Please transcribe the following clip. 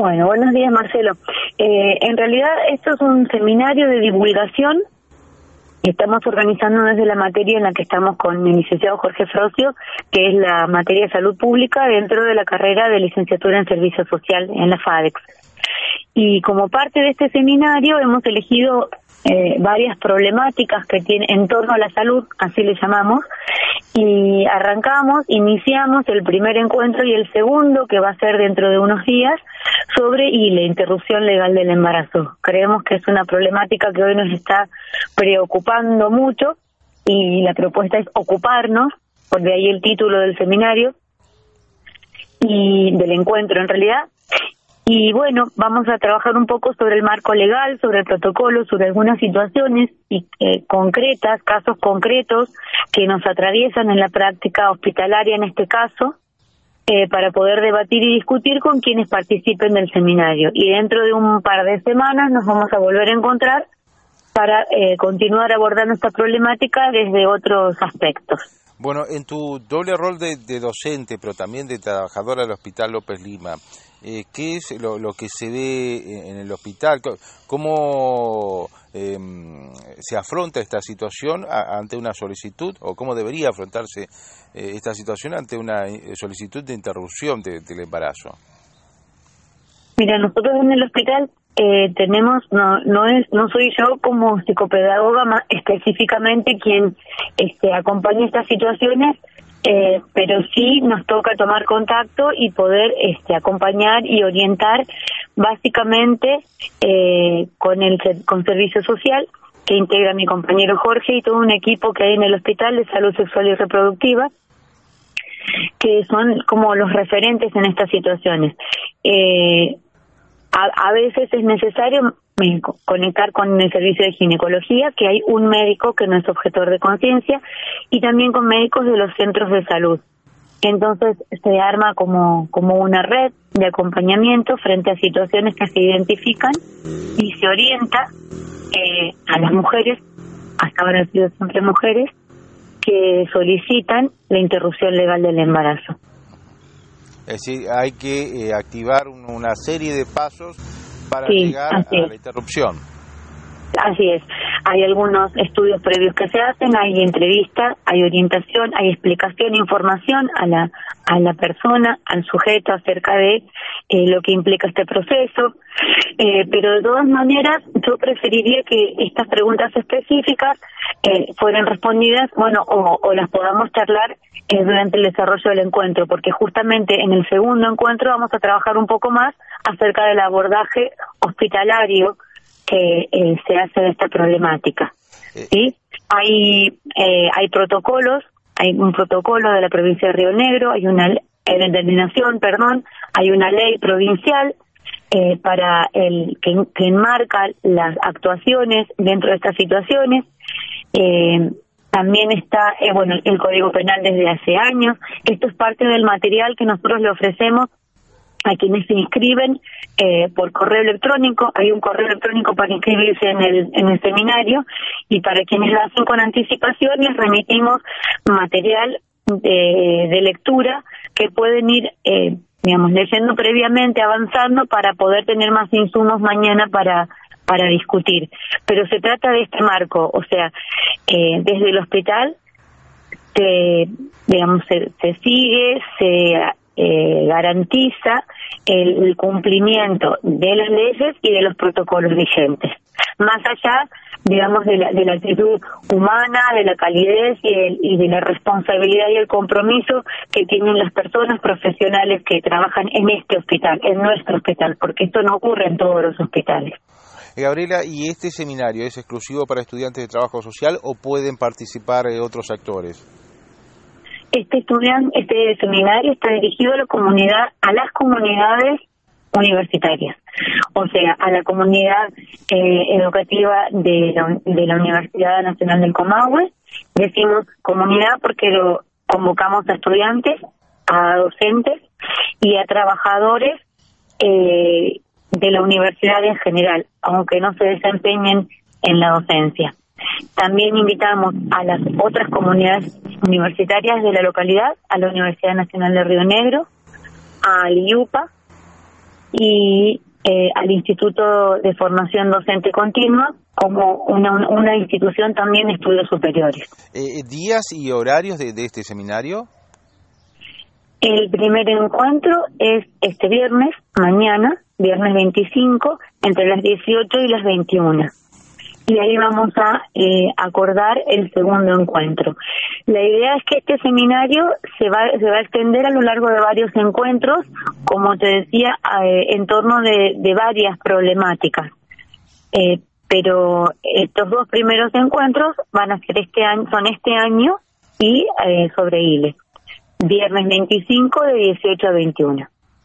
Bueno, buenos días Marcelo. Eh, en realidad esto es un seminario de divulgación Estamos organizando desde la materia en la que estamos con el licenciado Jorge Frocio, que es la materia de salud pública dentro de la carrera de licenciatura en servicio social en la FADEX. Y como parte de este seminario hemos elegido eh, varias problemáticas que tiene en torno a la salud, así le llamamos, y arrancamos, iniciamos el primer encuentro y el segundo, que va a ser dentro de unos días, sobre y la interrupción legal del embarazo. Creemos que es una problemática que hoy nos está preocupando mucho y la propuesta es ocuparnos, por de ahí el título del seminario y del encuentro en realidad, y bueno, vamos a trabajar un poco sobre el marco legal, sobre el protocolo, sobre algunas situaciones y, eh, concretas, casos concretos que nos atraviesan en la práctica hospitalaria en este caso, eh, para poder debatir y discutir con quienes participen del seminario. Y dentro de un par de semanas nos vamos a volver a encontrar para eh, continuar abordando esta problemática desde otros aspectos. Bueno, en tu doble rol de, de docente, pero también de trabajadora del Hospital López Lima, eh, qué es lo, que se ve en el hospital, cómo em, se afronta esta situación ante una solicitud o cómo debería afrontarse eh, esta situación ante una eh, solicitud de interrupción del embarazo. Mira, nosotros en el hospital tenemos no no es no soy yo como psicopedagoga específicamente quien este acompaña estas situaciones eh, pero sí nos toca tomar contacto y poder este, acompañar y orientar básicamente eh, con el con servicio social que integra mi compañero Jorge y todo un equipo que hay en el hospital de salud sexual y reproductiva que son como los referentes en estas situaciones. Eh, a, a veces es necesario conectar con el servicio de ginecología, que hay un médico que no es objetor de conciencia, y también con médicos de los centros de salud. Entonces se arma como, como una red de acompañamiento frente a situaciones que se identifican y se orienta eh, a las mujeres, hasta ahora han sido siempre mujeres, que solicitan la interrupción legal del embarazo. Es decir, hay que eh, activar una serie de pasos para llegar a la interrupción. Así es. Hay algunos estudios previos que se hacen, hay entrevistas, hay orientación, hay explicación, información a la a la persona, al sujeto acerca de eh, lo que implica este proceso. Eh, pero de todas maneras, yo preferiría que estas preguntas específicas eh, fueran respondidas, bueno, o, o las podamos charlar eh, durante el desarrollo del encuentro, porque justamente en el segundo encuentro vamos a trabajar un poco más acerca del abordaje hospitalario que eh, se hace de esta problemática. Eh. ¿sí? Hay, eh, hay protocolos, hay un protocolo de la provincia de Río Negro, hay una determinación, perdón, hay una ley provincial eh, para el que, que enmarca las actuaciones dentro de estas situaciones. Eh, también está, eh, bueno, el Código Penal desde hace años. Esto es parte del material que nosotros le ofrecemos a quienes se inscriben eh, por correo electrónico, hay un correo electrónico para inscribirse en el, en el seminario y para quienes lo hacen con anticipación les remitimos material de, de lectura que pueden ir, eh, digamos, leyendo previamente, avanzando para poder tener más insumos mañana para para discutir. Pero se trata de este marco, o sea, eh, desde el hospital se, digamos, se, se sigue, se eh, garantiza el, cumplimiento de las leyes y de los protocolos vigentes. Más allá, digamos, de la, de la actitud humana, de la calidez y, y de la responsabilidad y el compromiso que tienen las personas profesionales que trabajan en este hospital, en nuestro hospital, porque esto no ocurre en todos los hospitales. Eh, Gabriela, ¿y este seminario es exclusivo para estudiantes de trabajo social o pueden participar eh, otros actores? este estudiante, este seminario está dirigido a la comunidad, a las comunidades universitarias, o sea, a la comunidad eh, educativa de la, de la Universidad Nacional del Comahue. Decimos comunidad porque lo convocamos a estudiantes, a docentes y a trabajadores eh, de la universidad en general, aunque no se desempeñen en la docencia. También invitamos a las otras comunidades universitarias de la localidad, a la Universidad Nacional de Río Negro, a IUPA y eh, al Instituto de Formación Docente Continua como una, una institución también de estudios superiores. Eh, ¿Días y horarios de, de este seminario? El primer encuentro es este viernes, mañana, viernes 25, entre las 18 y las 21 y ahí vamos a eh, acordar el segundo encuentro. La idea es que este seminario se va, se va a extender a lo largo de varios encuentros, como te decía, eh, en torno de, varias problemáticas. Eh, pero estos dos primeros encuentros van a ser este año, son este año y sobre ILE. Viernes 25 de 18 a 21.